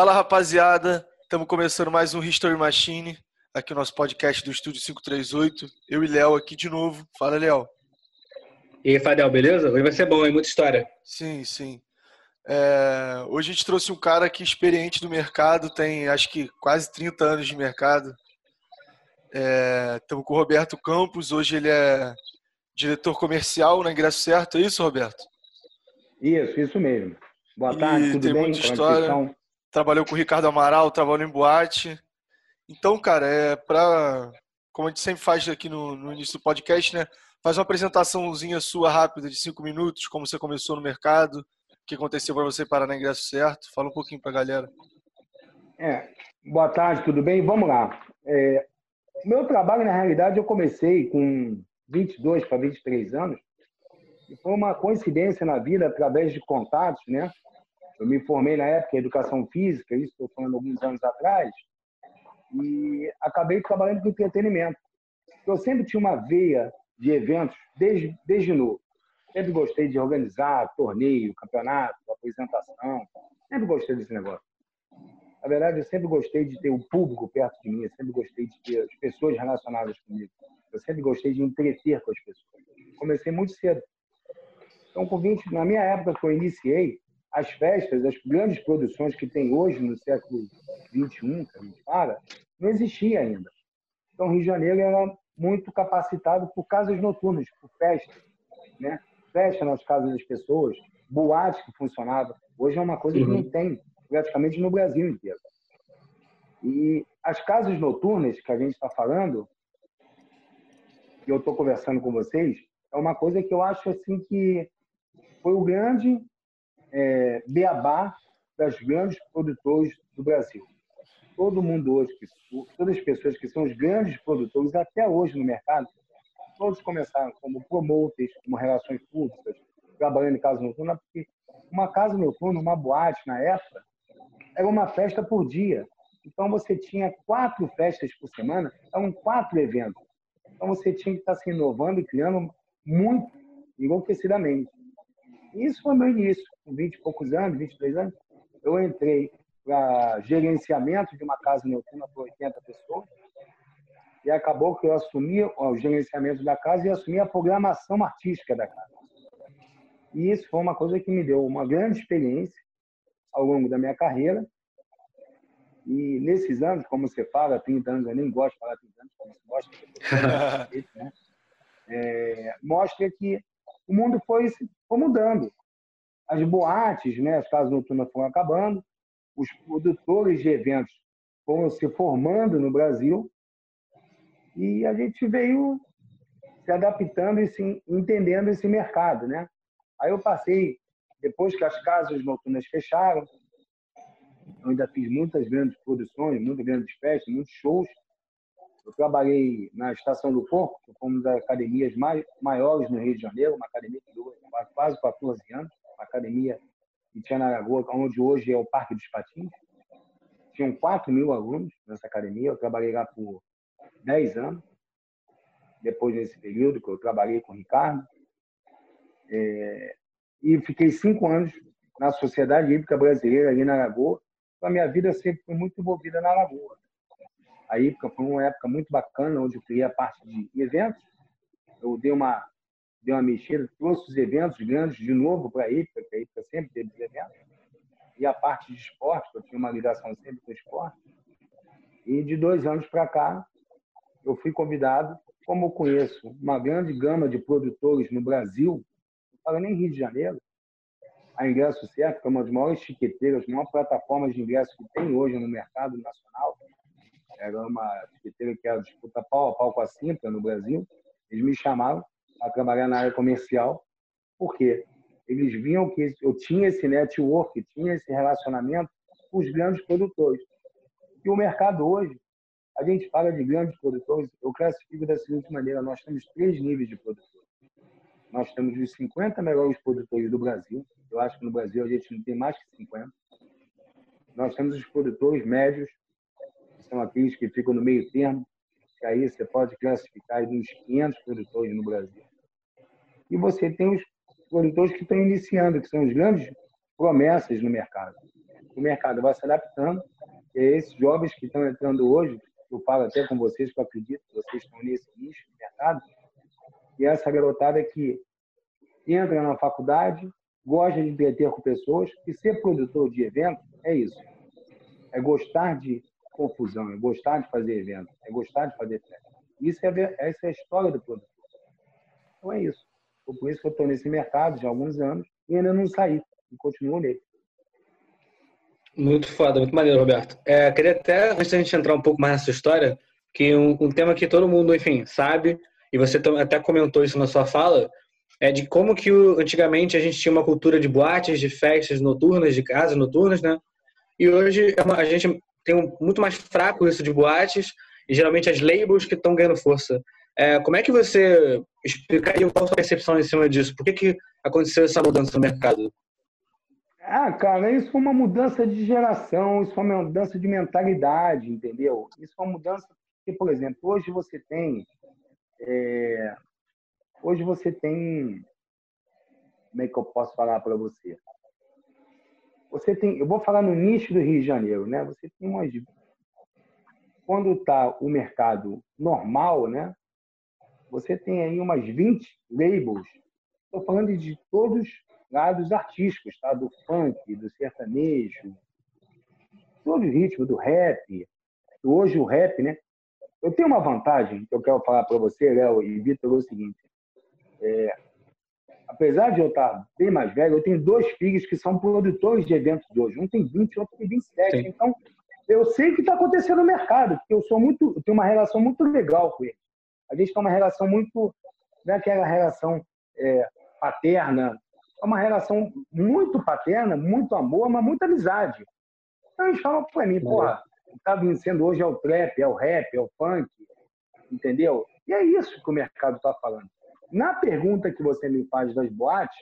Fala rapaziada, estamos começando mais um History Machine, aqui o nosso podcast do Estúdio 538. Eu e Léo aqui de novo. Fala, Léo. E aí, Fadel, beleza? Hoje vai ser bom, hein? Muita história. Sim, sim. É, hoje a gente trouxe um cara aqui experiente do mercado, tem acho que quase 30 anos de mercado. Estamos é, com o Roberto Campos, hoje ele é diretor comercial na Ingresso Certo, é isso, Roberto? Isso, isso mesmo. Boa tarde, e tudo tem bem? Muita história. Trabalhou com o Ricardo Amaral, trabalhou em boate. Então, cara, é para como a gente sempre faz aqui no, no início do podcast, né? Faz uma apresentaçãozinha sua rápida de cinco minutos, como você começou no mercado, o que aconteceu para você parar na ingresso certo. Fala um pouquinho para a galera. É, boa tarde, tudo bem? Vamos lá. É, meu trabalho, na realidade, eu comecei com 22 para 23 anos. E foi uma coincidência na vida, através de contatos, né? Eu me formei na época em educação física, isso estou falando alguns anos atrás, e acabei trabalhando com entretenimento. Eu sempre tinha uma veia de eventos desde, desde novo. Sempre gostei de organizar torneio, campeonato, apresentação. Sempre gostei desse negócio. Na verdade, eu sempre gostei de ter o público perto de mim, eu sempre gostei de ter as pessoas relacionadas comigo. Eu sempre gostei de entreter com as pessoas. Comecei muito cedo. Então, com 20, na minha época que eu iniciei, as festas, as grandes produções que tem hoje no século 21, que a gente fala, não existia ainda. Então, Rio de Janeiro era muito capacitado por casas noturnas, por festas, né? Festa nas casas das pessoas, boate que funcionava. Hoje é uma coisa que não uhum. tem praticamente no Brasil inteiro. E as casas noturnas que a gente está falando, que eu estou conversando com vocês, é uma coisa que eu acho assim que foi o grande é, beabá das grandes produtores do Brasil todo mundo hoje, todas as pessoas que são os grandes produtores até hoje no mercado, todos começaram como promoters, como relações públicas, trabalhando em casa noturna, porque uma casa noturna, uma boate na época, era uma festa por dia. Então você tinha quatro festas por semana, eram quatro eventos. Então você tinha que estar se inovando e criando muito enlouquecidamente. Isso foi meu início, com 20 e poucos anos, 23 anos. Eu entrei para gerenciamento de uma casa noturna para 80 pessoas. E acabou que eu assumi o gerenciamento da casa e assumi a programação artística da casa. E isso foi uma coisa que me deu uma grande experiência ao longo da minha carreira. E nesses anos, como você fala, 30 anos, eu nem gosto de falar 30 anos, como você gosta, né? é, mostra que o mundo foi, foi mudando. As boates, né, as casas noturnas foram acabando, os produtores de eventos foram se formando no Brasil e a gente veio se adaptando e se entendendo esse mercado, né? Aí eu passei, depois que as casas noturnas fecharam, eu ainda fiz muitas grandes produções, muitas grandes festas, muitos shows. Eu trabalhei na Estação do Porco, que foi uma das academias mais, maiores no Rio de Janeiro, uma academia que durou quase 14 anos, uma academia em Tianaragoa, onde hoje é o Parque dos Patins. Tinham 4 mil alunos nessa academia. Eu trabalhei lá por 10 anos. Depois desse período que eu trabalhei com o Ricardo. É, e fiquei cinco anos na Sociedade Hípica Brasileira, ali na Lagoa. Então, a minha vida sempre foi muito envolvida na Lagoa. A Hípica foi uma época muito bacana, onde eu criei a parte de eventos. Eu dei uma deu uma mexida, trouxe os eventos grandes de novo para a IPA, que a IPA sempre teve os eventos, e a parte de esporte, que eu tinha uma ligação sempre com o esporte. E de dois anos para cá, eu fui convidado, como eu conheço uma grande gama de produtores no Brasil, não falo nem Rio de Janeiro, a Ingresso Certo, que é uma das maiores chiqueteiras, uma maior plataforma de ingresso que tem hoje no mercado nacional, era uma chiqueteira que era disputa pau a pau com a Simpla no Brasil, eles me chamaram a trabalhar na área comercial, porque eles viam que eu tinha esse network, tinha esse relacionamento com os grandes produtores. E o mercado hoje, a gente fala de grandes produtores, eu classifico da seguinte maneira: nós temos três níveis de produtores. Nós temos os 50 melhores produtores do Brasil. Eu acho que no Brasil a gente não tem mais que 50. Nós temos os produtores médios, são aqueles que ficam no meio termo, que aí você pode classificar uns 500 produtores no Brasil. E você tem os produtores que estão iniciando, que são os grandes promessas no mercado. o mercado vai se adaptando. E esses jovens que estão entrando hoje, eu falo até com vocês, que eu acredito que vocês estão nesse nicho de mercado, e essa garotada que entra na faculdade, gosta de entreter com pessoas, e ser produtor de evento é isso. É gostar de confusão, é gostar de fazer evento, é gostar de fazer festa. Isso é, essa é a história do produtor. Então é isso. Por isso que eu estou nesse mercado já há alguns anos e ainda não saí, e continuo nele. Muito foda, muito maneiro, Roberto. É, queria até, antes da gente entrar um pouco mais nessa história, que um, um tema que todo mundo, enfim, sabe, e você até comentou isso na sua fala, é de como que antigamente a gente tinha uma cultura de boates, de festas noturnas, de casas noturnas, né? E hoje é a gente tem muito mais fraco isso de boates e geralmente as labels que estão ganhando força. É, como é que você explicaria qual a sua percepção em cima disso? Por que, que aconteceu essa mudança no mercado? Ah, cara, isso foi uma mudança de geração, isso foi uma mudança de mentalidade, entendeu? Isso foi uma mudança que, por exemplo, hoje você tem. É, hoje você tem. Como é que eu posso falar para você? Você tem. Eu vou falar no nicho do Rio de Janeiro, né? Você tem umas. Quando está o mercado normal, né? Você tem aí umas 20 labels. Estou falando de todos lados artísticos, tá? do funk, do sertanejo, todo o ritmo, do rap. Hoje o rap, né? Eu tenho uma vantagem que eu quero falar para você, Léo e Vitor, é o seguinte. É, apesar de eu estar bem mais velho, eu tenho dois filhos que são produtores de eventos de hoje. Um tem 20, outro tem 27. Sim. Então, eu sei o que está acontecendo no mercado, porque eu sou muito, eu tenho uma relação muito legal com eles. A gente tem uma relação muito, não é aquela relação é, paterna, é uma relação muito paterna, muito amor, mas muita amizade. Então eles falam para mim, porra, o que está vencendo hoje é o trap, é o rap, é o funk, entendeu? E é isso que o mercado está falando. Na pergunta que você me faz das boates,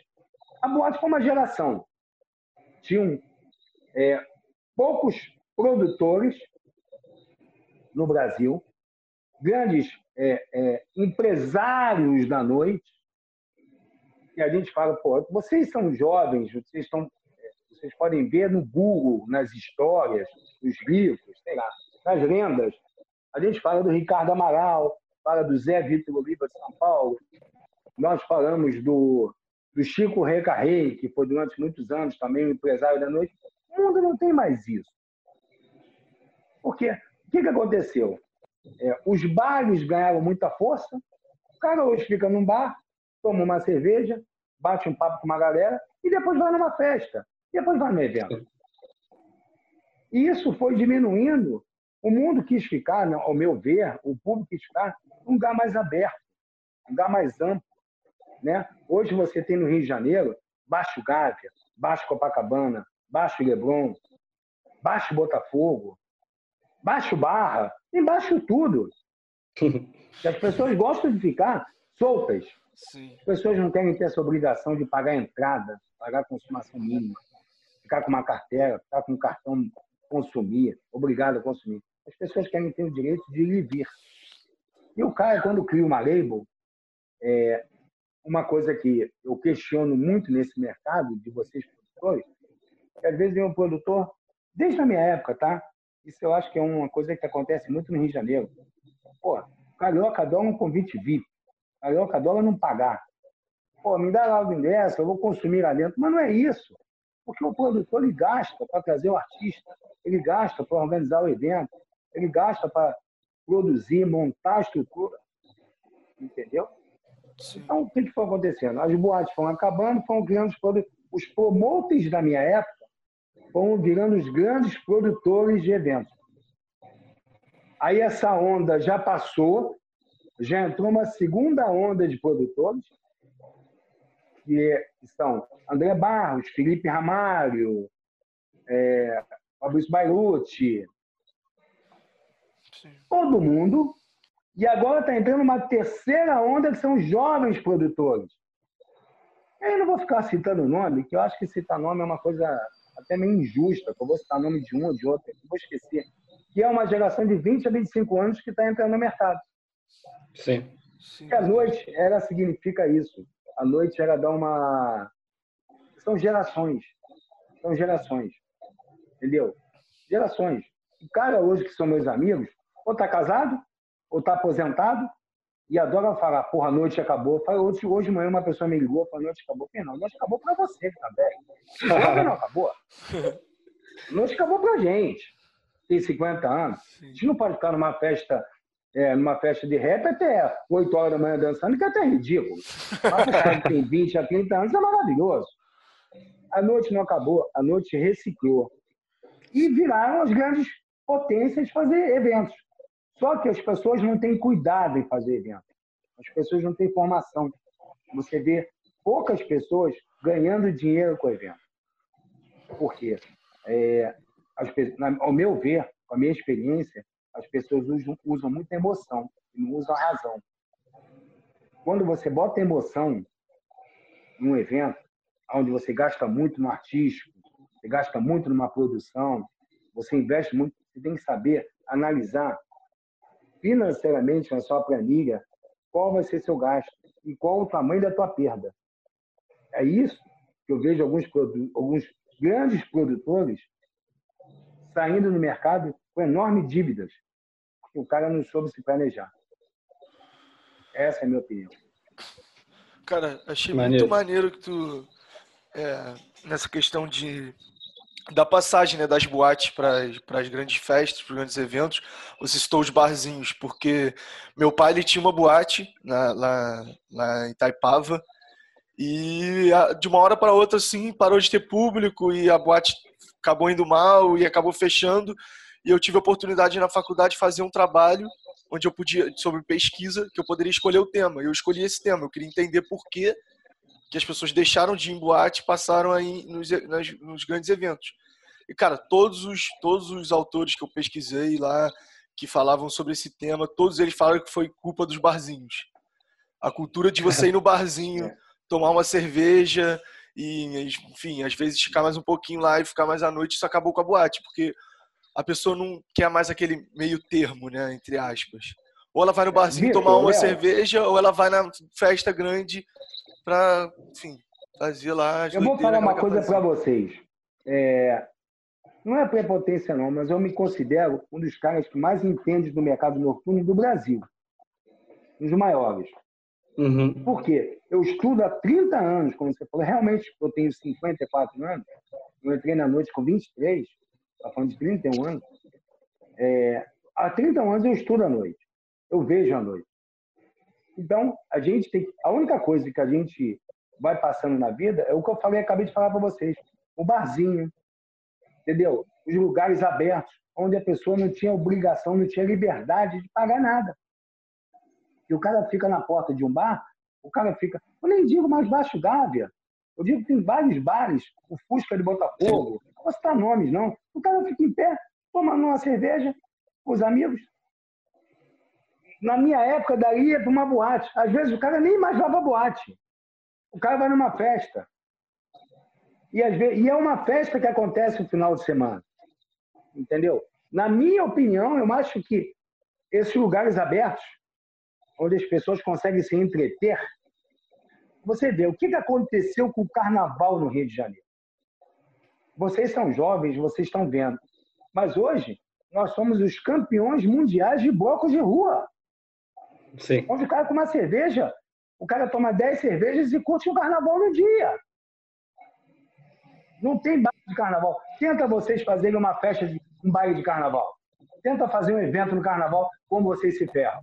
a boate foi uma geração. Tinham é, poucos produtores no Brasil, grandes é, é, empresários da noite, e a gente fala, pô, vocês são jovens, vocês estão, vocês podem ver no Google, nas histórias, nos livros, sei lá, nas lendas. A gente fala do Ricardo Amaral, fala do Zé Vitor Oliva de São Paulo. Nós falamos do, do Chico Recarrei, que foi durante muitos anos também um empresário da noite. O mundo não tem mais isso. Porque o que, que aconteceu? É, os bares ganharam muita força. O cara hoje fica num bar, toma uma cerveja, bate um papo com uma galera e depois vai numa festa, depois vai no evento. E isso foi diminuindo. O mundo quis ficar, ao meu ver, o público quis ficar um lugar mais aberto, um lugar mais amplo. Né? Hoje você tem no Rio de Janeiro Baixo Gávea, Baixo Copacabana, Baixo Leblon, Baixo Botafogo, Baixo Barra, tem baixo tudo. as pessoas gostam de ficar soltas. Sim. As pessoas não querem ter essa obrigação de pagar entrada, pagar consumação mínima, ficar com uma carteira, ficar com um cartão consumir, obrigado a consumir. As pessoas querem ter o direito de ir e vir. E o cara, quando cria uma label, é uma coisa que eu questiono muito nesse mercado de vocês produtores, que às vezes vem um produtor, desde a minha época, tá? Isso eu acho que é uma coisa que acontece muito no Rio de Janeiro. Pô, carioca adora um convite VIP. Carioca adora não pagar. Pô, me dá lá o ingresso, eu vou consumir lá dentro. Mas não é isso. Porque o produtor ele gasta para trazer o artista, ele gasta para organizar o evento, ele gasta para produzir, montar a estrutura. Entendeu? Sim. Então, o que foi acontecendo? As boates foram acabando, foram criando os, os promoters da minha época, foram virando os grandes produtores de eventos. Aí essa onda já passou, já entrou uma segunda onda de produtores, que são André Barros, Felipe Ramalho, é, Fabrício Bailucci, todo mundo. E agora está entrando uma terceira onda, que são os jovens produtores. Eu não vou ficar citando nome, que eu acho que citar nome é uma coisa até meio injusta, que eu vou citar nome de um ou de outro, vou esquecer, que é uma geração de 20 a 25 anos que está entrando no mercado. Sim. Sim. a noite, ela significa isso. A noite, ela dá uma... São gerações. São gerações. Entendeu? Gerações. O cara hoje que são meus amigos, ou tá casado, ou tá aposentado, e adora falar, porra, a noite acabou. Hoje, hoje de manhã uma pessoa me ligou, falou, a noite acabou. Não, a noite acabou pra você tá velho. Não, acabou. A noite acabou pra gente. Tem 50 anos. A gente não pode ficar numa festa é, numa festa de rap até 8 horas da manhã dançando, que é até ridículo. Mas o cara que tem 20 a 30 anos é maravilhoso. A noite não acabou, a noite reciclou. E viraram as grandes potências fazer eventos. Só que as pessoas não têm cuidado em fazer eventos. As pessoas não têm formação. Você vê poucas pessoas ganhando dinheiro com o evento. Por quê? É, as, ao meu ver, com a minha experiência, as pessoas usam, usam muita emoção e não usam a razão. Quando você bota emoção num evento, onde você gasta muito no artístico, você gasta muito numa produção, você investe muito, você tem que saber analisar financeiramente na sua planilha qual vai ser seu gasto e qual o tamanho da tua perda. É isso que eu vejo alguns, alguns grandes produtores saindo no mercado com enormes dívidas, porque o cara não soube se planejar. Essa é a minha opinião. Cara, achei maneiro. muito maneiro que tu, é, nessa questão de da passagem né, das boates para as grandes festas, para os grandes eventos, você citou os barzinhos, porque meu pai ele tinha uma boate na, lá, lá em Itaipava e de uma hora para outra assim parou de ter público e a boate acabou indo mal e acabou fechando e eu tive a oportunidade na faculdade de fazer um trabalho onde eu podia sobre pesquisa que eu poderia escolher o tema. Eu escolhi esse tema. Eu queria entender por que, que as pessoas deixaram de ir em boate e passaram aí nos, nas, nos grandes eventos. E cara, todos os todos os autores que eu pesquisei lá que falavam sobre esse tema, todos eles falaram que foi culpa dos barzinhos. A cultura de você ir no barzinho, é. tomar uma cerveja e, enfim, às vezes ficar mais um pouquinho lá e ficar mais à noite, isso acabou com a boate, porque a pessoa não quer mais aquele meio termo, né, entre aspas. Ou ela vai no barzinho tomar uma cerveja, ou ela vai na festa grande para, enfim, fazer lá. Eu vou falar uma coisa para vocês. É, não é prepotência não, mas eu me considero um dos caras que mais entende do mercado noturno do Brasil. Um dos maiores. Uhum. Por quê? Eu estudo há 30 anos, como você falou. Realmente, eu tenho 54 anos. Eu entrei na noite com 23. Está falando de 31 anos. É, há 30 anos eu estudo à noite. Eu vejo à noite. Então, a gente tem. A única coisa que a gente vai passando na vida é o que eu falei, acabei de falar para vocês. O barzinho, entendeu? Os lugares abertos, onde a pessoa não tinha obrigação, não tinha liberdade de pagar nada. E o cara fica na porta de um bar, o cara fica. Eu nem digo mais Baixo Gávea. Eu digo que tem vários bares, o Fusca de Botafogo, não vou citar nomes, não. O cara fica em pé, tomando uma cerveja com os amigos. Na minha época, daí ia para uma boate. Às vezes o cara nem mais para boate. O cara vai numa festa. E, às vezes, e é uma festa que acontece no final de semana. Entendeu? Na minha opinião, eu acho que esses lugares abertos onde as pessoas conseguem se entreter, você vê o que aconteceu com o carnaval no Rio de Janeiro. Vocês são jovens, vocês estão vendo. Mas hoje, nós somos os campeões mundiais de blocos de rua. Sim. Onde o cara com uma cerveja, o cara toma 10 cervejas e curte o carnaval no dia. Não tem baile de carnaval. Tenta vocês fazerem uma festa de um baile de carnaval. Tenta fazer um evento no carnaval como vocês se ferram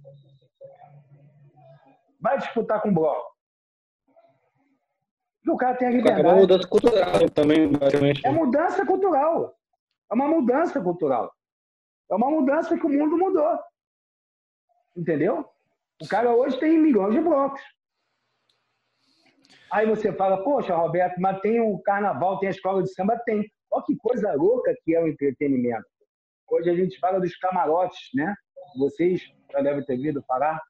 vai disputar com o bloco. E o cara tem a liberdade. É uma mudança cultural também, basicamente. É mudança cultural. É uma mudança cultural. É uma mudança que o mundo mudou. Entendeu? O cara hoje tem milhões de blocos. Aí você fala, poxa, Roberto, mas tem o carnaval, tem a escola de samba? Tem. Olha que coisa louca que é o entretenimento. Hoje a gente fala dos camarotes, né? Vocês já devem ter ouvido falar.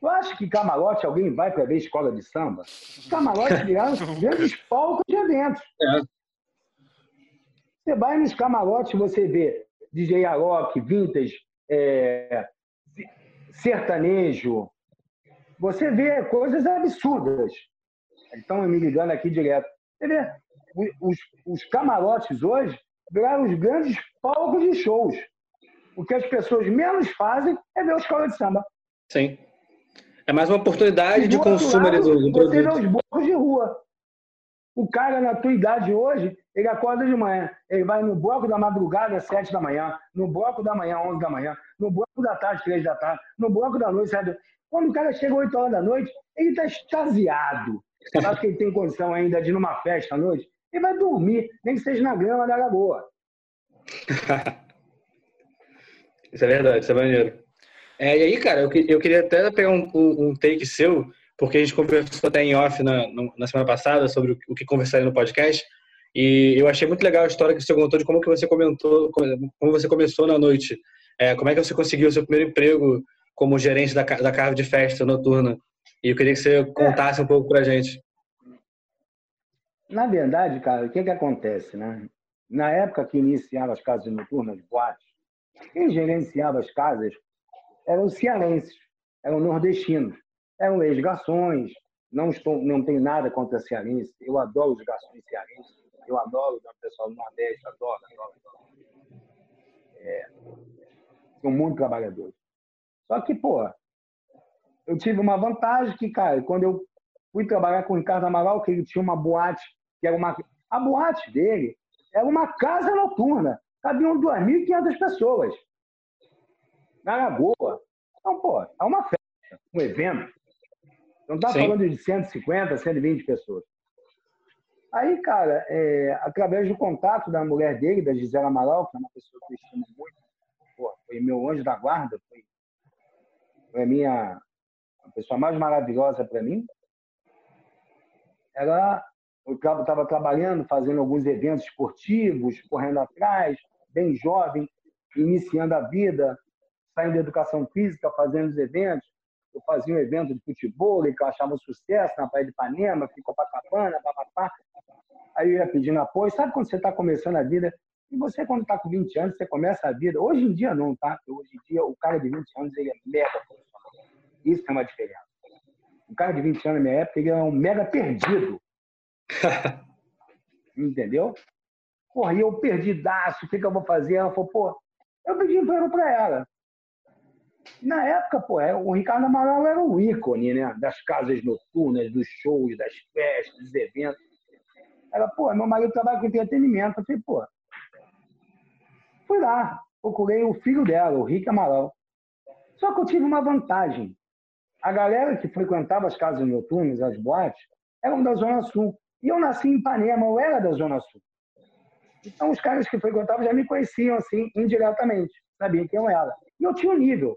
Tu acha que camarote alguém vai para ver escola de samba? Camarote viraram grandes palcos de eventos. É. Você vai nos camarotes, você vê DJ rock, vintage, é, sertanejo. Você vê coisas absurdas. Estão me ligando aqui direto. Você vê, os, os camarotes hoje viraram os grandes palcos de shows. O que as pessoas menos fazem é ver a escola de samba. Sim. É mais uma oportunidade de consumo lado, do, do Você vê os blocos de rua. O cara, na tua idade hoje, ele acorda de manhã, ele vai no bloco da madrugada, às sete da manhã, no bloco da manhã, onze da manhã, no bloco da tarde, três da tarde, no bloco da noite, sete Quando o cara chega oito horas da noite, ele está extasiado. Acho que ele tem condição ainda de ir numa festa à noite, ele vai dormir, nem que seja na grama da lagoa. isso é verdade, isso é maneiro. É, e aí, cara, eu, eu queria até pegar um, um, take seu, porque a gente conversou até em off na, na semana passada sobre o que conversaria no podcast, e eu achei muito legal a história que você contou de como que você comentou, como você começou na noite, é, como é que você conseguiu o seu primeiro emprego como gerente da, da carve de festa noturna. E eu queria que você contasse um pouco pra gente. Na verdade, cara, o que que acontece, né? Na época que iniciava as casas noturnas, boates, quem gerenciava as casas eram cearenses, eram nordestinos, eram ex-garçons, não, estou, não tenho nada contra cearense, eu adoro os garçons cearenses, eu adoro o pessoal do Nordeste, adoro, adoro, adoro. É, são muito trabalhadores. Só que, pô, eu tive uma vantagem que, cara, quando eu fui trabalhar com o Ricardo Amaral, que ele tinha uma boate, que era uma. A boate dele era uma casa noturna. Cabiam 2.500 pessoas. Na boa. Então, pô, é uma festa, um evento. Não está falando de 150, 120 pessoas. Aí, cara, é, através do contato da mulher dele, da Gisela Amaral, que é uma pessoa que eu estimo muito, foi meu anjo da guarda, foi, a minha a pessoa mais maravilhosa para mim. Ela, eu estava trabalhando, fazendo alguns eventos esportivos, correndo atrás, bem jovem, iniciando a vida, saindo da educação física, fazendo os eventos. Eu fazia um evento de futebol, que eu achava um sucesso na Praia de Ipanema, fui Copacabana, papapá. Aí eu ia pedindo apoio. Sabe quando você está começando a vida? E você, quando está com 20 anos, você começa a vida. Hoje em dia, não, tá? Hoje em dia, o cara de 20 anos, ele é mega profissional. Isso é uma diferença. O cara de 20 anos, na minha época, ele é um mega perdido. Entendeu? Porra, e eu perdidaço, o que, que eu vou fazer? Ela falou, pô, eu pedi emprego para ela. Na época, pô, é, o Ricardo Amaral era o ícone, né? Das casas noturnas, dos shows, das festas, dos eventos. Ela, pô, meu marido trabalha com entretenimento. Eu falei, pô. Fui lá, procurei o filho dela, o Rick Amaral. Só que eu tive uma vantagem. A galera que frequentava as casas noturnas, as boates, eram da Zona Sul. E eu nasci em Ipanema, eu era da Zona Sul. Então, os caras que frequentavam já me conheciam, assim, indiretamente. Sabiam quem eu era. E eu tinha um nível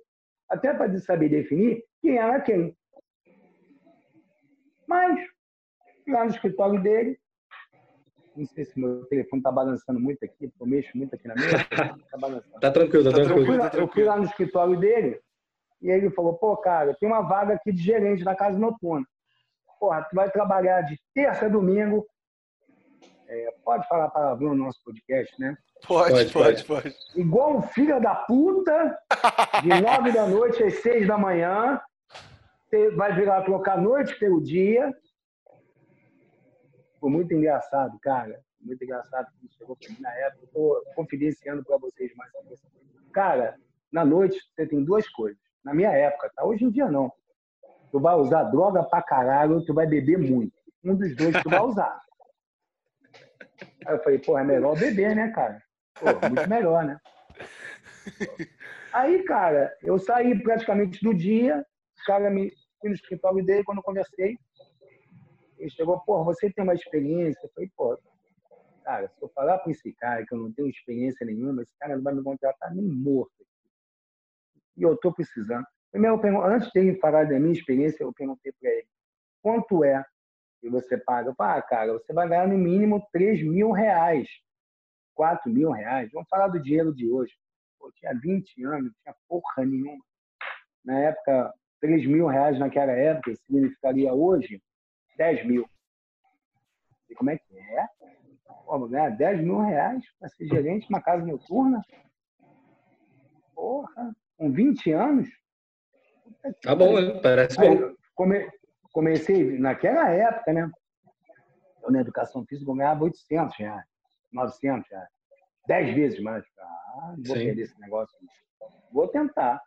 até para saber definir quem era quem. Mas, lá no escritório dele, não sei se meu telefone está balançando muito aqui, eu mexo muito aqui na mesa. Está balançando. tá tranquilo, tá, tranquilo. Eu fui, lá, eu fui lá no escritório dele e ele falou: pô, cara, tem uma vaga aqui de gerente na casa noturna. Porra, tu vai trabalhar de terça a domingo. É, pode falar palavrão no nosso podcast, né? Pode, pode, pode. Igual um filho da puta, de nove da noite às seis da manhã. Você vai virar trocar noite pelo dia. Foi muito engraçado, cara. Muito engraçado que chegou pra mim na época. Estou confidenciando para vocês mais Cara, na noite você tem duas coisas. Na minha época, tá? Hoje em dia não. Tu vai usar droga pra caralho, tu vai beber muito. Um dos dois tu vai usar. Aí eu falei, pô, é melhor beber, né, cara? Pô, muito melhor, né? Aí, cara, eu saí praticamente do dia, o cara me fui no escritório dele quando eu conversei. Ele chegou, pô, você tem uma experiência? Eu falei, pô, cara, se eu falar para esse cara que eu não tenho experiência nenhuma, esse cara não vai me contratar nem morto. E eu tô precisando. Primeiro, antes de ele falar da minha experiência, eu perguntei para ele, quanto é que você paga? Eu falei, ah, cara, você vai ganhar no mínimo 3 mil reais 4 mil reais. Vamos falar do dinheiro de hoje. Eu tinha 20 anos, não tinha porra nenhuma. Na época, 3 mil reais naquela época significaria hoje 10 mil. E como é que é? Pô, vou ganhar 10 mil reais para ser gerente de uma casa noturna? Porra, com 20 anos? Tá bom, né? parece bom. Come, comecei naquela época, né? Eu, na educação física, eu ganhava 800 reais. 900 reais. dez vezes mais. Ah, não vou Sim. perder esse negócio. Vou tentar.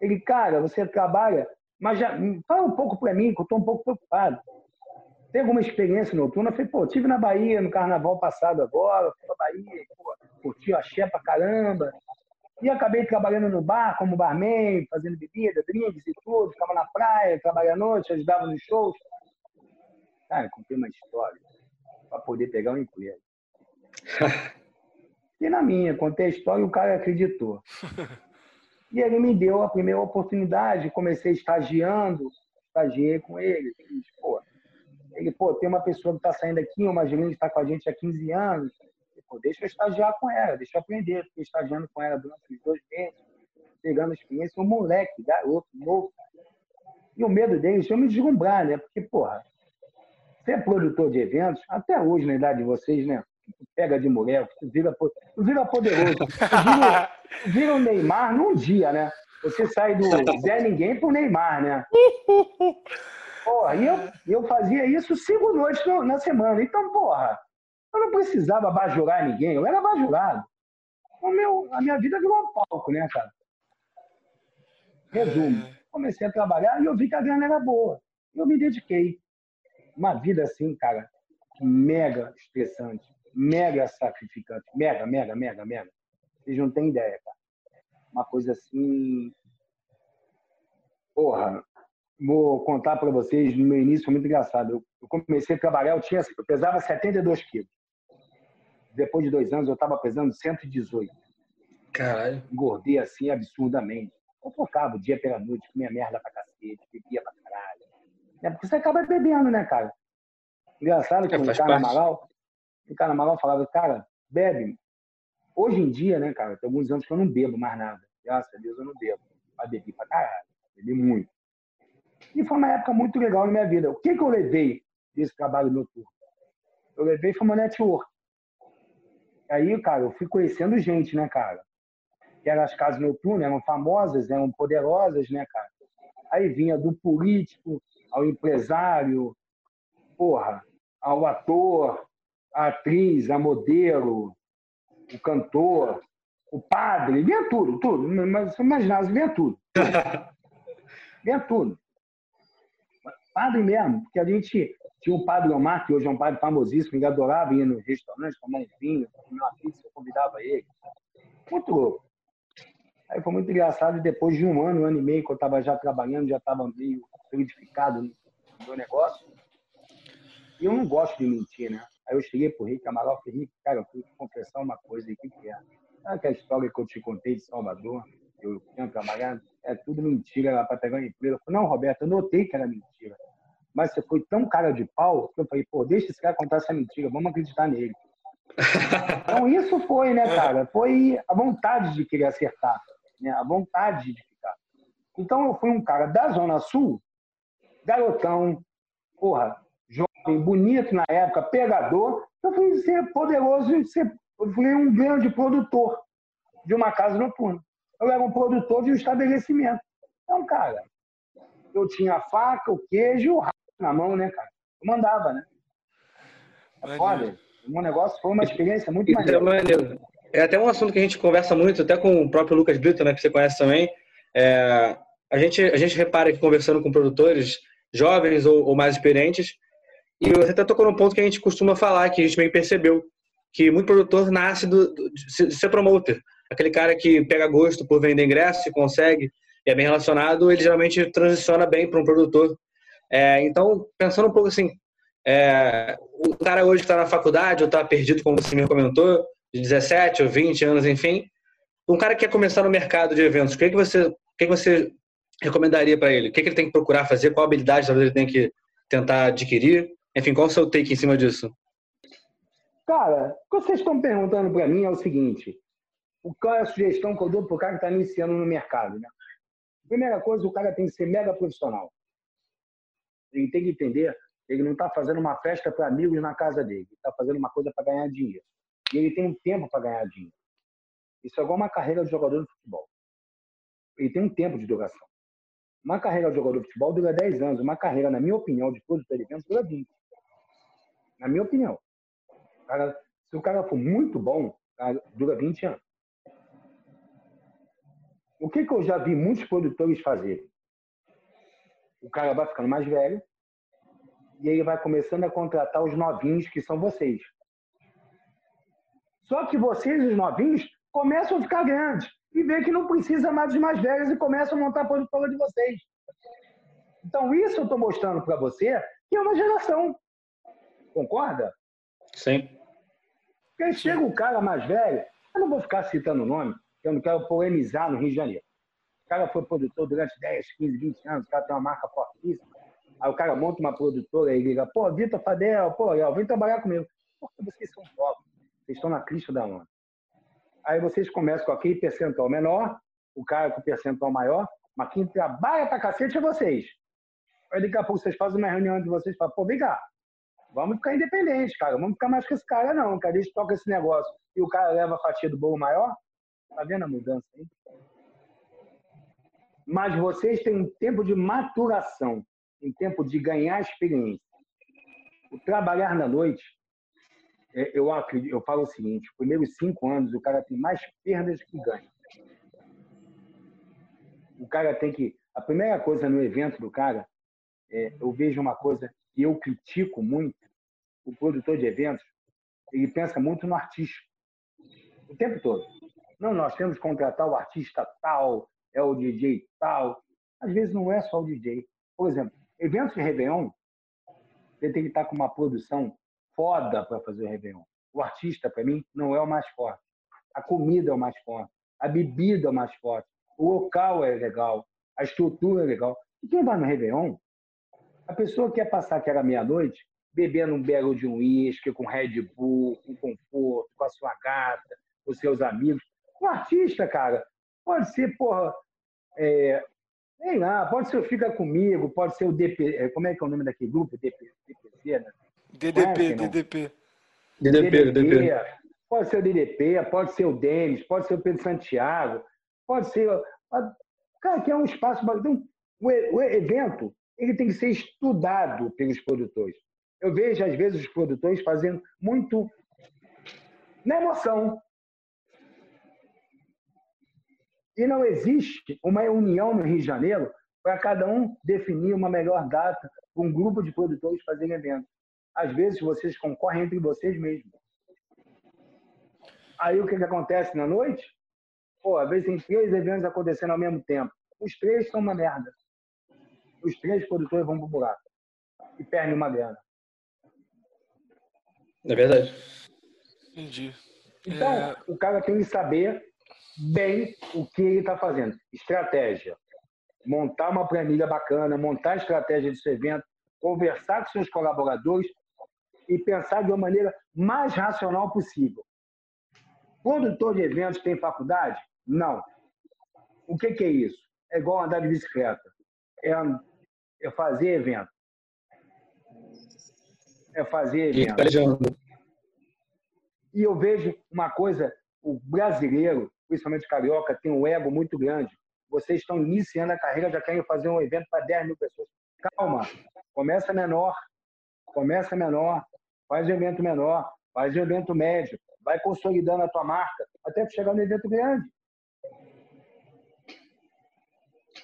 Ele, cara, você trabalha, mas já fala um pouco para mim, que eu estou um pouco preocupado. Tem alguma experiência noturna? Eu falei, pô, tive na Bahia no carnaval passado agora, fui pra Bahia, pô, curti a axé pra caramba. E acabei trabalhando no bar como barman, fazendo bebida, drinks e tudo, ficava na praia, trabalhava à noite, ajudava nos shows. Cara, contei uma história para poder pegar um emprego. e na minha, contei a história e o cara acreditou. E ele me deu a primeira oportunidade, comecei estagiando, estagiei com ele. Pô, ele, pô, tem uma pessoa que está saindo aqui, uma gerente que está com a gente há 15 anos, pô, deixa eu estagiar com ela, deixa eu aprender. Fiquei estagiando com ela durante os dois meses, pegando experiência, um moleque, garoto, novo. E o medo deles é eu me deslumbrar, né? Porque, porra, você é produtor de eventos, até hoje, na idade de vocês, né? pega de mulher, vira, vira poderoso. Vira, vira o Neymar num dia, né? Você sai do Zé Ninguém pro Neymar, né? Porra, e eu, eu fazia isso cinco noites na semana. Então, porra, eu não precisava bajurar ninguém, eu era bajurado. O meu, a minha vida virou um palco, né, cara? Resumo, comecei a trabalhar e eu vi que a grana era boa. Eu me dediquei. Uma vida assim, cara, mega estressante mega sacrificante. Mega, mega, mega, mega. Vocês não têm ideia, cara. Uma coisa assim. Porra, vou contar para vocês. No meu início foi muito engraçado. Eu, comecei a trabalhar, eu, tinha, eu pesava 72 quilos. Depois de dois anos, eu estava pesando 118. Caralho. Engordei assim absurdamente. Eu focava o dia pela noite, comia merda pra cacete, bebia pra caralho. É porque você acaba bebendo, né, cara? Engraçado que é, o cara Amaral, o cara mal falava, cara, bebe. Hoje em dia, né, cara, tem alguns anos que eu não bebo mais nada. Graças a Deus eu não bebo. Mas bebi pra caralho. Bebi muito. E foi uma época muito legal na minha vida. O que, que eu levei desse trabalho noturno? Eu levei foi uma network. Aí, cara, eu fui conhecendo gente, né, cara? Que eram as casas noturnas, eram famosas, eram poderosas, né, cara? Aí vinha do político ao empresário, porra, ao ator, a atriz, a modelo, o cantor, o padre, vinha tudo, tudo. Mas imaginava, vinha tudo. vinha tudo. Padre mesmo, porque a gente tinha o padre Omar, que hoje é um padre famosíssimo, que adorava ir no restaurante, tomar um vinho, comer uma pizza, eu convidava ele. Muito louco. Aí foi muito engraçado, depois de um ano, um ano e meio, que eu estava já trabalhando, já estava meio solidificado no meu negócio. E eu não gosto de mentir, né? Aí eu cheguei pro Rick Amaral e falei, Rick, cara, eu fui te confessar uma coisa aqui que é. Sabe aquela história que eu te contei de Salvador? Eu tinha trabalhado? É tudo mentira, era para pegar um emprego. Eu falei, não, Roberto, eu notei que era mentira. Mas você foi tão cara de pau que eu falei, pô, deixa esse cara contar essa mentira, vamos acreditar nele. então isso foi, né, cara? Foi a vontade de querer acertar, né? a vontade de ficar. Então eu fui um cara da Zona Sul, garotão, porra, bonito na época, pegador, eu fui ser poderoso e ser, eu fui um grande produtor de uma casa noturna. Eu era um produtor de um estabelecimento. Então, cara, eu tinha a faca, o queijo e o rato na mão, né, cara? Eu mandava, né? É foda. Um negócio foi uma experiência muito é maneira. É até um assunto que a gente conversa muito, até com o próprio Lucas Brito, né, que você conhece também. É, a, gente, a gente repara que conversando com produtores jovens ou, ou mais experientes, e você até tocou num ponto que a gente costuma falar, que a gente bem percebeu, que muito produtor nasce do, de ser promoter. Aquele cara que pega gosto por vender ingresso e consegue, e é bem relacionado, ele geralmente transiciona bem para um produtor. É, então, pensando um pouco assim, é, o cara hoje que está na faculdade ou está perdido, como você me comentou, de 17 ou 20 anos, enfim, um cara que quer começar no mercado de eventos, o que, que, você, o que, que você recomendaria para ele? O que, que ele tem que procurar fazer? Qual habilidade talvez ele tem que tentar adquirir? Enfim, qual o seu take em cima disso? Cara, o que vocês estão perguntando para mim é o seguinte: qual é a sugestão que eu dou para o cara que está iniciando no mercado? Né? Primeira coisa, o cara tem que ser mega profissional. Ele tem que entender ele não está fazendo uma festa para amigos na casa dele, ele está fazendo uma coisa para ganhar dinheiro. E ele tem um tempo para ganhar dinheiro. Isso é igual uma carreira de jogador de futebol. Ele tem um tempo de duração. Uma carreira de jogador de futebol dura 10 anos. Uma carreira, na minha opinião, de produtor de eventos, dura 20 na minha opinião. Se o cara for muito bom, Dura 20 anos. O que, que eu já vi muitos produtores fazerem? O cara vai ficando mais velho e ele vai começando a contratar os novinhos, que são vocês. Só que vocês, os novinhos, começam a ficar grandes e vê que não precisa mais dos mais velhos e começam a montar a produtora de vocês. Então, isso eu estou mostrando para você que é uma geração. Concorda? Sim. Porque chega o cara mais velho, eu não vou ficar citando o nome, eu não quero polemizar no Rio de Janeiro. O cara foi produtor durante 10, 15, 20 anos, o cara tem uma marca fortíssima. Aí o cara monta uma produtora e liga, pô, Vitor Fadel, pô, Léo, vem trabalhar comigo. Porque vocês são jovens, vocês estão na crista da onda. Aí vocês começam com aquele percentual menor, o cara com percentual maior, mas quem trabalha pra cacete é vocês. Aí daqui a pouco vocês fazem uma reunião entre vocês e falam, pô, vem cá, vamos ficar independentes, cara, vamos ficar mais com esse cara não, cara, eles tocam esse negócio e o cara leva a fatia do bolo maior, tá vendo a mudança aí? Mas vocês têm um tempo de maturação, um tempo de ganhar experiência. O trabalhar na noite é, eu, acredito, eu falo o seguinte: os primeiros cinco anos o cara tem mais perdas que ganhos. O cara tem que. A primeira coisa no evento do cara, é, eu vejo uma coisa que eu critico muito: o produtor de eventos, ele pensa muito no artista. O tempo todo. Não, nós temos que contratar o artista tal, é o DJ tal. Às vezes não é só o DJ. Por exemplo, eventos de Réveillon, você tem que estar com uma produção foda para fazer o Réveillon. O artista, para mim, não é o mais forte. A comida é o mais forte. A bebida é o mais forte. O local é legal. A estrutura é legal. E quem vai no Réveillon, a pessoa quer passar aquela meia-noite bebendo um belo de um uísque, com Red Bull, com conforto, com a sua gata, com seus amigos. O artista, cara, pode ser, porra, é, sei lá, pode ser o Fica Comigo, pode ser o DP, é, como é que é o nome daquele grupo? DP, DPC, né? DDP, DDP. DDP, DDP. Pode ser o DDP, pode ser o Denis, pode ser o Pedro Santiago, pode ser. Cara, que é um espaço. Então, o evento ele tem que ser estudado pelos produtores. Eu vejo, às vezes, os produtores fazendo muito na emoção. E não existe uma união no Rio de Janeiro para cada um definir uma melhor data para um grupo de produtores fazerem evento às vezes vocês concorrem entre vocês mesmos. Aí o que, que acontece na noite? Pô, às vezes tem três eventos acontecendo ao mesmo tempo. Os três são uma merda. Os três produtores vão pro buraco. E perdem uma grana. É verdade. Entendi. Então, é... o cara tem que saber bem o que ele está fazendo. Estratégia. Montar uma planilha bacana, montar a estratégia desse evento, conversar com seus colaboradores e pensar de uma maneira mais racional possível. Produtor de eventos tem faculdade? Não. O que, que é isso? É igual andar de bicicleta. É, é fazer evento. É fazer evento. E eu vejo uma coisa, o brasileiro, principalmente carioca, tem um ego muito grande. Vocês estão iniciando a carreira, já querem fazer um evento para 10 mil pessoas. Calma, começa menor, começa menor, faz um evento menor, faz um evento médio, vai consolidando a tua marca até chegar no evento grande.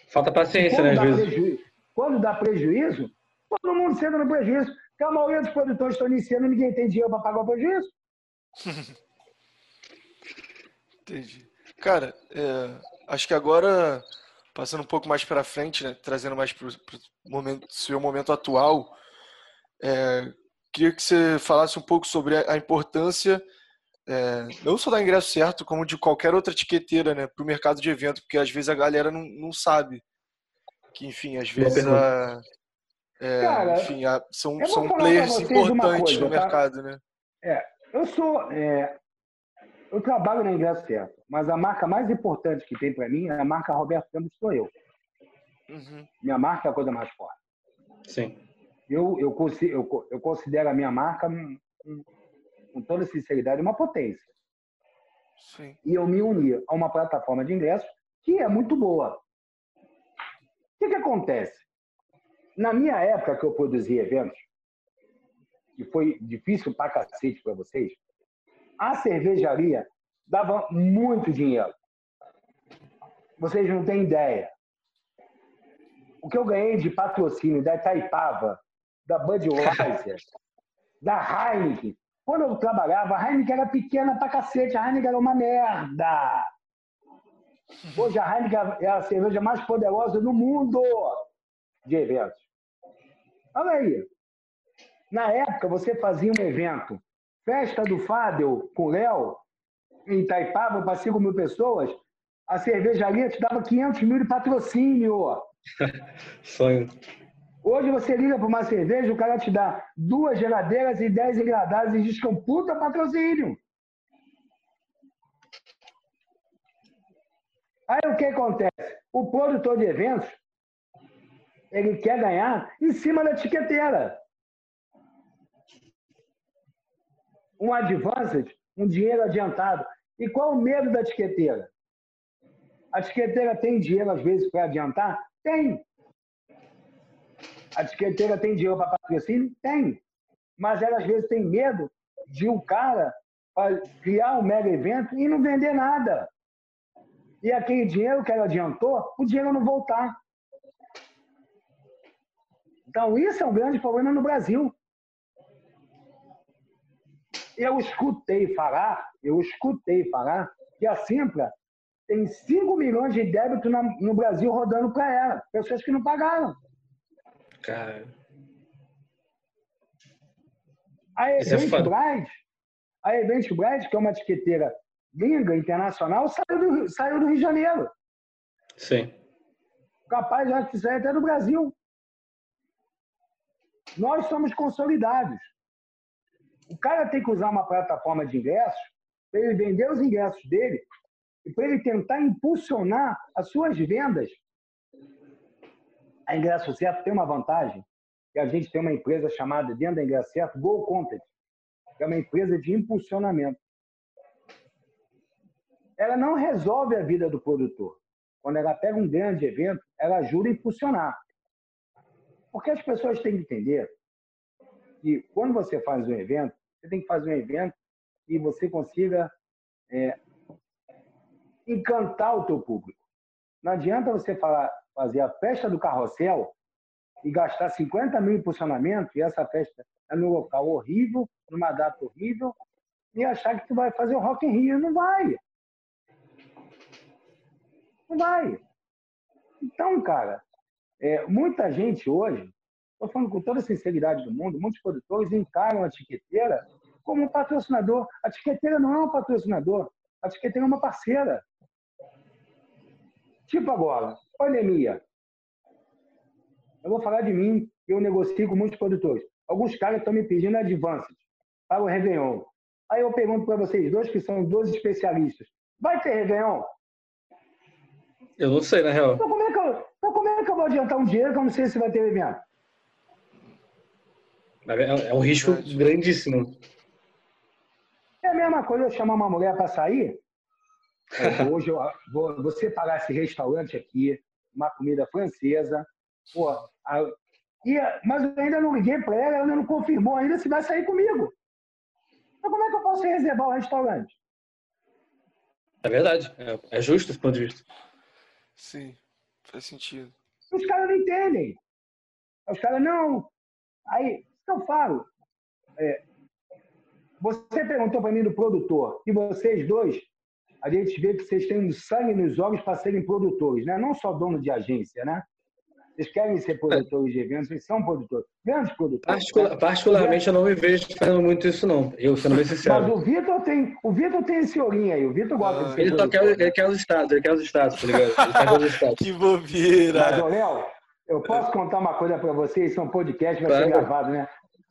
Falta paciência, né, às vezes. Prejuízo, quando dá prejuízo, todo mundo senta no prejuízo. Porque a maioria dos produtores estão iniciando e ninguém tem dinheiro para pagar o prejuízo. Entendi. Cara, é, acho que agora, passando um pouco mais para frente, né, trazendo mais para o momento, seu momento atual, é, queria que você falasse um pouco sobre a importância é, não só da ingresso certo, como de qualquer outra etiqueteira né, para o mercado de evento, porque às vezes a galera não, não sabe. Que, enfim, às vezes a, é, Cara, enfim, a, são, são players importantes coisa, no tá? mercado. Né? É, eu sou. É, eu trabalho na ingresso certo, mas a marca mais importante que tem para mim é a marca Roberto Campos, sou eu. Uhum. Minha marca é a coisa mais forte. Sim eu, eu, eu, eu considero a minha marca, com toda sinceridade, uma potência. Sim. E eu me uni a uma plataforma de ingressos que é muito boa. O que, que acontece? Na minha época que eu produzi eventos, que foi difícil pra cacete para vocês, a cervejaria dava muito dinheiro. Vocês não têm ideia. O que eu ganhei de patrocínio da Itaipava, da Budweiser, da Heineken. Quando eu trabalhava, a Heineken era pequena pra cacete, a Heineken era uma merda. Hoje a Heineken é a cerveja mais poderosa do mundo de eventos. Olha aí. Na época, você fazia um evento, festa do Fadel com o Léo, em Itaipava, para 5 mil pessoas, a cervejaria te dava 500 mil de patrocínio. Sonho. Hoje você liga para uma cerveja, o cara te dá duas geladeiras e dez engradados e diz que é um puta patrocínio. Aí o que acontece? O produtor de eventos, ele quer ganhar em cima da etiqueteira. Um advanced, um dinheiro adiantado. E qual o medo da etiqueteira? A etiqueteira tem dinheiro, às vezes, para adiantar? Tem. A etiqueteira tem dinheiro para patrocínio? Tem. Mas ela, às vezes, tem medo de um cara criar um mega evento e não vender nada. E aquele dinheiro que ela adiantou, o dinheiro não voltar. Então, isso é um grande problema no Brasil. Eu escutei falar, eu escutei falar que a Simpla tem 5 milhões de débito no Brasil rodando para ela, pessoas que não pagaram. Cara. A é Eventbrite, é a Eventbrite, que é uma etiqueteira gringa, internacional, saiu do, saiu do Rio de Janeiro. Sim. Capaz, acho que saiu até do Brasil. Nós somos consolidados. O cara tem que usar uma plataforma de ingressos para ele vender os ingressos dele e para ele tentar impulsionar as suas vendas a Ingresso Certo tem uma vantagem, que a gente tem uma empresa chamada, dentro da Ingresso Certo, Go Content, que é uma empresa de impulsionamento. Ela não resolve a vida do produtor. Quando ela pega um grande evento, ela ajuda a impulsionar. Porque as pessoas têm que entender que quando você faz um evento, você tem que fazer um evento e você consiga é, encantar o teu público. Não adianta você falar, fazer a festa do carrossel e gastar 50 mil em funcionamento, e essa festa é num local horrível, numa data horrível, e achar que tu vai fazer o Rock in Rio. Não vai. Não vai. Então, cara, é, muita gente hoje, estou falando com toda a sinceridade do mundo, muitos produtores encaram a etiqueteira como um patrocinador. A etiqueteira não é um patrocinador, a etiqueteira é uma parceira. Tipo agora, pandemia. Eu vou falar de mim, eu negocio com muitos produtores. Alguns caras estão me pedindo advances para o Réveillon. Aí eu pergunto para vocês dois, que são dois especialistas: vai ter Réveillon? Eu não sei, na real. Então como, é que eu, então como é que eu vou adiantar um dinheiro que eu não sei se vai ter evento? É, é um risco grandíssimo. É a mesma coisa eu chamar uma mulher para sair. É, hoje eu vou, vou separar esse restaurante aqui, uma comida francesa. Pô, a, e, mas eu ainda não liguei para ela, ela ainda não confirmou ainda se vai sair comigo. Então como é que eu posso reservar o restaurante? É verdade, é, é justo esse ponto de vista. Sim, faz sentido. Os caras não entendem. Os caras, não. Aí, eu falo. É, você perguntou para mim do produtor, e vocês dois a gente vê que vocês têm sangue nos olhos para serem produtores, né? Não só dono de agência, né? Vocês querem ser produtores de eventos, vocês são produtores, grandes produtores. Particular, né? Particularmente, eu não me vejo fazendo muito isso, não. Eu, sendo bem sincero. Mas o Vitor tem, o Vitor tem esse olhinho aí. O Vitor gosta de ser Ele, quer, ele quer os estados, ele quer os estados, tá ligado? Ele quer os estados. que bobeira! Mas, Léo, eu posso contar uma coisa para vocês? Isso é um podcast, vai claro. ser gravado, né?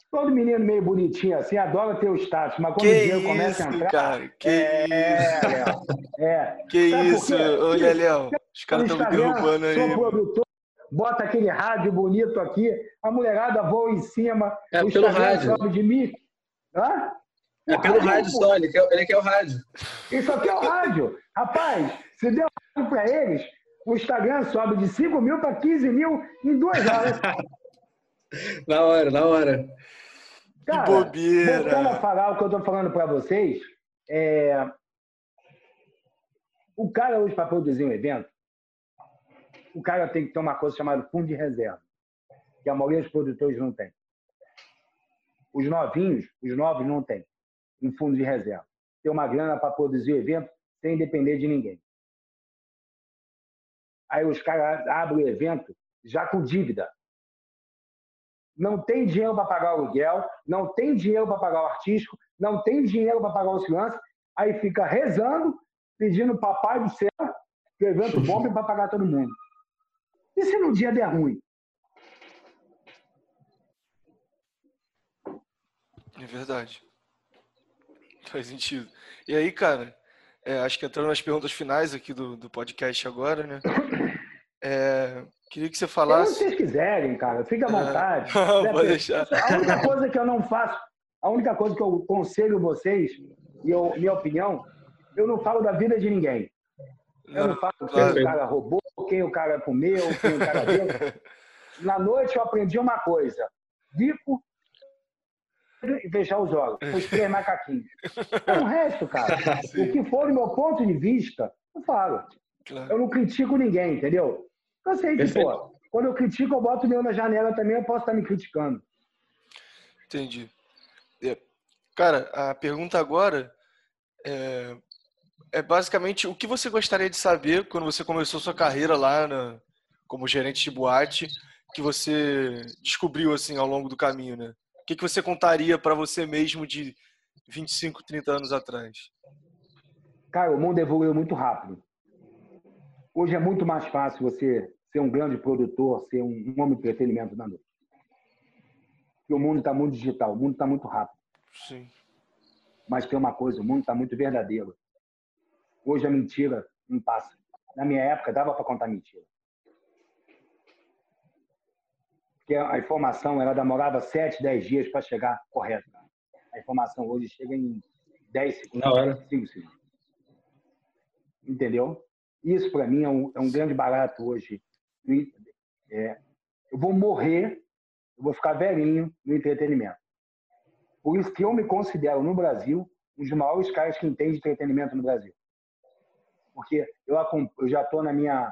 Todo menino meio bonitinho assim adora ter o status, mas quando que o dinheiro começa a entrar. Cara, que é, isso. É. Que Sabe isso, olha, Léo. Os caras estão me derrubando aí. Sou produtor, bota aquele rádio bonito aqui, a mulherada voa em cima. É pelo rádio. Sobe de mim. Hã? É pelo rádio, rádio só, ele quer, ele quer o rádio. Isso aqui é o rádio. Rapaz, se der rádio para eles, o Instagram sobe de 5 mil para 15 mil em duas horas. na hora, na hora. Cara, que bobeira. Voltando a falar o que eu estou falando para vocês, é... O cara hoje, para produzir um evento, o cara tem que ter uma coisa chamada fundo de reserva, que a maioria dos produtores não tem. Os novinhos, os novos não têm um fundo de reserva. Ter uma grana para produzir o evento sem depender de ninguém. Aí os caras abrem o evento já com dívida. Não tem dinheiro para pagar o aluguel, não tem dinheiro para pagar o artístico, não tem dinheiro para pagar o segurança, aí fica rezando, pedindo papai do céu que o evento bombe para pagar todo mundo. E se no dia der ruim? É verdade. Faz sentido. E aí, cara, é, acho que entrando nas perguntas finais aqui do, do podcast agora, né? É, queria que você falasse. Se vocês quiserem, cara, fica à é. vontade. É, Pode deixar. A única coisa que eu não faço, a única coisa que eu conselho vocês, e eu, minha opinião, eu não falo da vida de ninguém. Eu não, não falo claro. quem o cara roubou, quem o cara comeu, quem o cara deu. Na noite eu aprendi uma coisa: bico e fechar os olhos, os três macaquinhos. Então, o resto, cara, o que for do meu ponto de vista, eu falo. Claro. Eu não critico ninguém, entendeu? Eu sei que, pô, quando eu critico, eu boto o meu na janela também, eu posso estar me criticando. Entendi. É, cara, a pergunta agora é, é, basicamente o que você gostaria de saber quando você começou sua carreira lá na, como gerente de boate, que você descobriu assim ao longo do caminho, né? O que, que você contaria para você mesmo de 25, 30 anos atrás? Cara, o mundo evoluiu muito rápido. Hoje é muito mais fácil você ser um grande produtor, ser um, homem de entretenimento na noite. Porque o mundo está muito digital, o mundo está muito rápido. Sim. Mas tem uma coisa, o mundo está muito verdadeiro. Hoje a mentira não passa. Na minha época dava para contar mentira. Porque a informação ela demorava 7, 10 dias para chegar correta. A informação hoje chega em 10 segundos. Na hora. 5 segundos. Entendeu? Isso, para mim, é um, é um, grande barato hoje. É, eu vou morrer, eu vou ficar velhinho no entretenimento. Por isso que eu me considero, no Brasil, um dos maiores caras que entende entretenimento no Brasil. Porque eu, eu já estou na minha,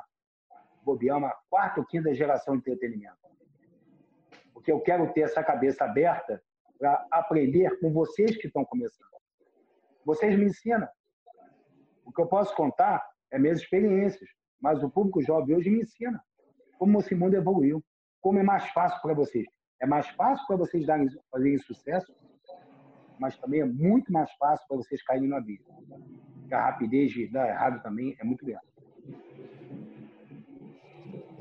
bobear, uma quarta ou quinta geração de entretenimento. Porque eu quero ter essa cabeça aberta para aprender com vocês que estão começando. Vocês me ensinam. O que eu posso contar é minhas experiências. Mas o público jovem hoje me ensina como esse mundo evoluiu, como é mais fácil para vocês. É mais fácil para vocês darem, fazerem sucesso, mas também é muito mais fácil para vocês caírem na vida. a rapidez de dar errado também é muito grande.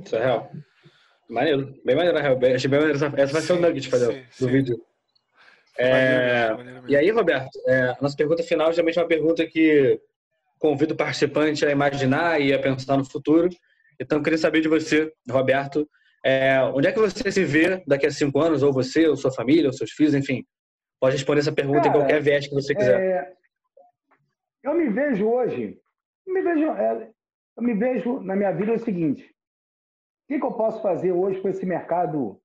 Isso é real. Maneiro. Bem maneiro, real. Achei bem maneiro. Essa vai ser o nugget sim, do sim. vídeo. É... e aí, Roberto, é, a nossa pergunta final geralmente é uma pergunta que convido o participante a imaginar e a pensar no futuro. Então, eu queria saber de você, Roberto, é, onde é que você se vê daqui a cinco anos, ou você, ou sua família, ou seus filhos, enfim. Pode responder essa pergunta Cara, em qualquer viés que você quiser. É, eu me vejo hoje, eu me vejo, é, eu me vejo na minha vida é o seguinte: o que, que eu posso fazer hoje com esse mercado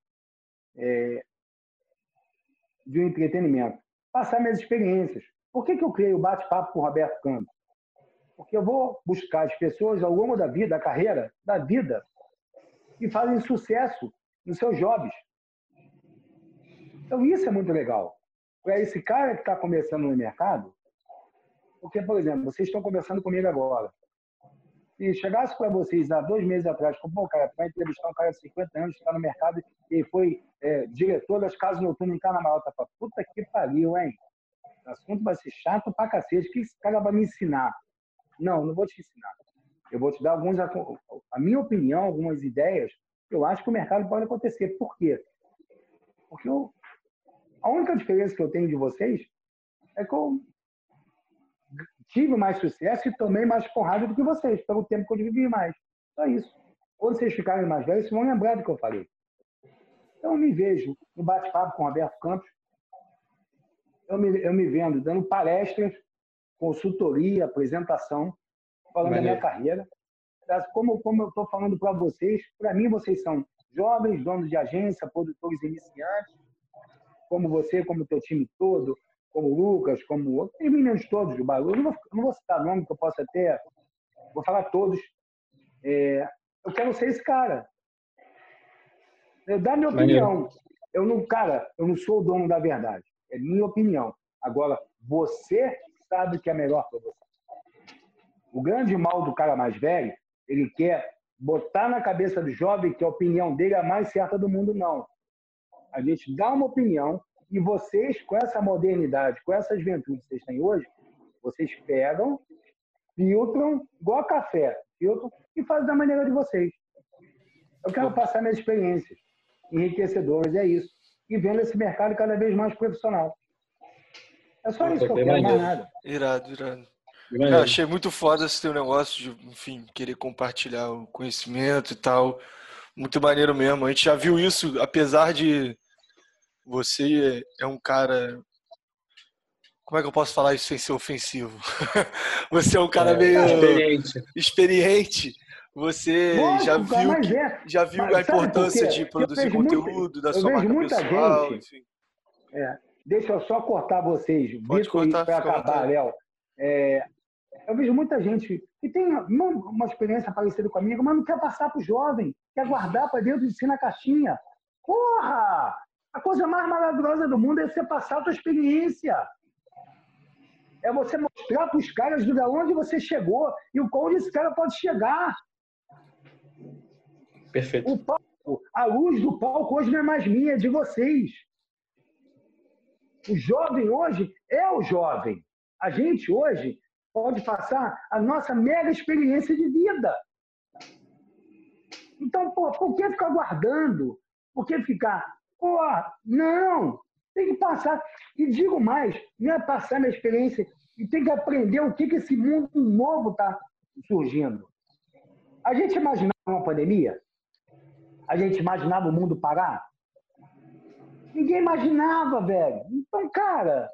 é, de entretenimento? Passar minhas experiências. Por que, que eu criei o bate-papo com o Roberto Campos? Porque eu vou buscar as pessoas ao longo da vida, da carreira, da vida, que fazem sucesso nos seus jobs. Então, isso é muito legal. Para esse cara que está começando no mercado, porque, por exemplo, vocês estão conversando comigo agora. Se chegasse para vocês há dois meses atrás, como, pô, cara, para entrevistar um cara de 50 anos que está no mercado e foi é, diretor das casas noturnas em Carnaval, tá puta que pariu, hein? O assunto vai ser chato pra cacete. O que esse cara vai me ensinar? Não, não vou te ensinar. Eu vou te dar alguns, a minha opinião, algumas ideias. Eu acho que o mercado pode acontecer. Por quê? Porque eu, a única diferença que eu tenho de vocês é que eu tive mais sucesso e tomei mais porrada do que vocês, pelo tempo que eu vivi mais. Só isso. Quando vocês ficarem mais velhos, vocês vão lembrar do que eu falei. Então, eu me vejo no bate-papo com o Roberto Campos, eu me, eu me vendo dando palestras consultoria, apresentação, falando da minha carreira. Como, como eu estou falando para vocês, para mim vocês são jovens, donos de agência, produtores iniciantes, como você, como o teu time todo, como o Lucas, como os meninos todos do barulho. Eu não vou, não vou citar nome que eu possa até vou falar todos. É, eu quero ser esse cara. Eu dar minha opinião. Eu não, cara, eu não sou o dono da verdade. É minha opinião. Agora, você sabe que é melhor para você. O grande mal do cara mais velho, ele quer botar na cabeça do jovem que a opinião dele é a mais certa do mundo, não. A gente dá uma opinião e vocês, com essa modernidade, com essa juventude que vocês têm hoje, vocês pegam, filtram, igual café, filtram e fazem da maneira de vocês. Eu quero passar minhas experiências enriquecedoras, é isso. E vendo esse mercado cada vez mais profissional. É só isso que eu quero, mais nada. Irado, irado. Eu achei muito foda esse teu negócio de, enfim, querer compartilhar o conhecimento e tal. Muito maneiro mesmo. A gente já viu isso, apesar de você é um cara. Como é que eu posso falar isso sem ser ofensivo? você é um cara é, meio experiente. experiente. Você Lógico, já viu, que, é. já viu a importância de produzir conteúdo, da sua marca pessoal, gente, enfim. É, deixa eu só cortar vocês, Vitor, para acabar, Léo. É, eu vejo muita gente que tem uma, uma, experiência parecida comigo, mas não quer passar para o jovem, quer guardar para dentro de si na caixinha. Porra! A coisa mais maravilhosa do mundo é você passar a sua experiência. É você mostrar para os caras de onde você chegou e o onde esse cara pode chegar. Perfeito. O palco, a luz do palco hoje não é mais minha, é de vocês. O jovem hoje é o jovem. A gente hoje pode passar a nossa mega experiência de vida. Então, pô, por que ficar guardando? Por que ficar, pô, não, tem que passar. E digo mais, não é passar minha experiência, e tem que aprender o que, que esse mundo novo está surgindo. A gente imaginava uma pandemia? A gente imaginava o mundo parar? Ninguém imaginava, velho. Então, cara,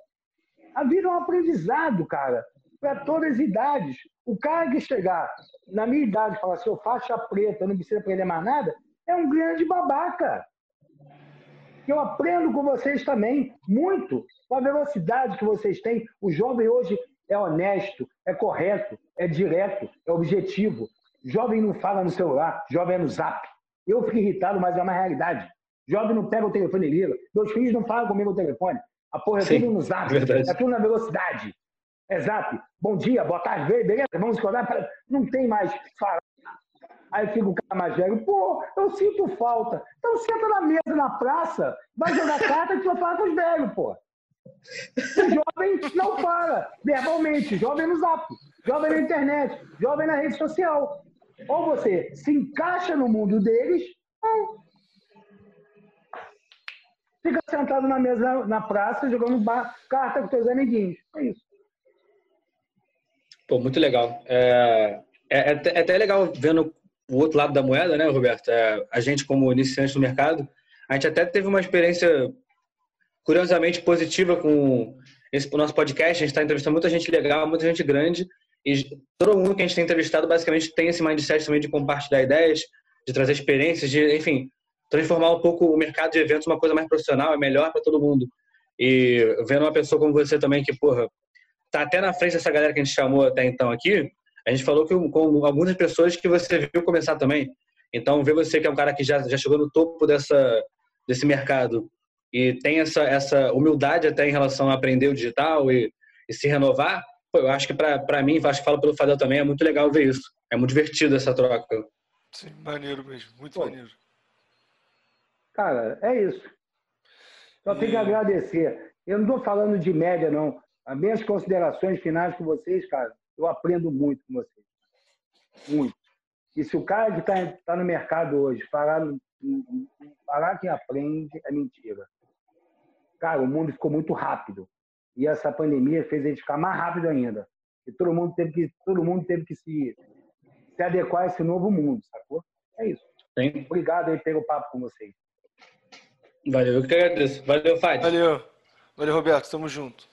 a vida é um aprendizado, cara, para todas as idades. O cara que chegar na minha idade e falar assim, eu faixa preta, não precisa aprender mais nada, é um grande babaca. Eu aprendo com vocês também, muito, com a velocidade que vocês têm. O jovem hoje é honesto, é correto, é direto, é objetivo. Jovem não fala no celular, jovem é no zap. Eu fico irritado, mas é uma realidade. Jovem não pega o telefone e liga. Meus filhos não falam comigo no telefone. A porra é Sim, tudo no zap. Verdade. É tudo na velocidade. É zap. Bom dia, boa tarde, beleza? Vamos escolher. Não tem mais falar. Aí fica o velho. Pô, eu sinto falta. Então senta na mesa na praça, vai jogar carta e tu vai falar com os velhos, pô. O jovem não fala verbalmente. Jovem no zap. Jovem na internet. Jovem na rede social. Ou você se encaixa no mundo deles, ou fica sentado na mesa na praça jogando bar, carta com seus amiguinhos. É isso. Pô, muito legal. É, é, é, é até legal vendo o outro lado da moeda, né, Roberto? É, a gente, como iniciante no mercado, a gente até teve uma experiência curiosamente positiva com esse nosso podcast. A gente está entrevistando muita gente legal, muita gente grande. E todo mundo que a gente tem entrevistado basicamente tem esse mindset também de compartilhar ideias, de trazer experiências, de, enfim, transformar um pouco o mercado de eventos uma coisa mais profissional, é melhor para todo mundo. E vendo uma pessoa como você também, que, porra, tá até na frente dessa galera que a gente chamou até então aqui, a gente falou que com algumas pessoas que você viu começar também. Então, ver você que é um cara que já, já chegou no topo dessa, desse mercado e tem essa, essa humildade até em relação a aprender o digital e, e se renovar, pô, eu acho que para mim, acho que falo pelo Fadel também, é muito legal ver isso. É muito divertido essa troca. Sim, maneiro mesmo, muito pô, maneiro. Cara, é isso. Só e... tenho que agradecer. Eu não estou falando de média, não. As minhas considerações finais com vocês, cara, eu aprendo muito com vocês. Muito. E se o cara que está tá no mercado hoje falar, falar que aprende, é mentira. Cara, o mundo ficou muito rápido. E essa pandemia fez a gente ficar mais rápido ainda. E todo mundo teve que, todo mundo teve que se, se adequar a esse novo mundo, sacou? É isso. Sim. Obrigado aí pelo papo com vocês. Valeu, eu que agradeço. Valeu, Fábio. Valeu. Valeu, Roberto. Tamo junto.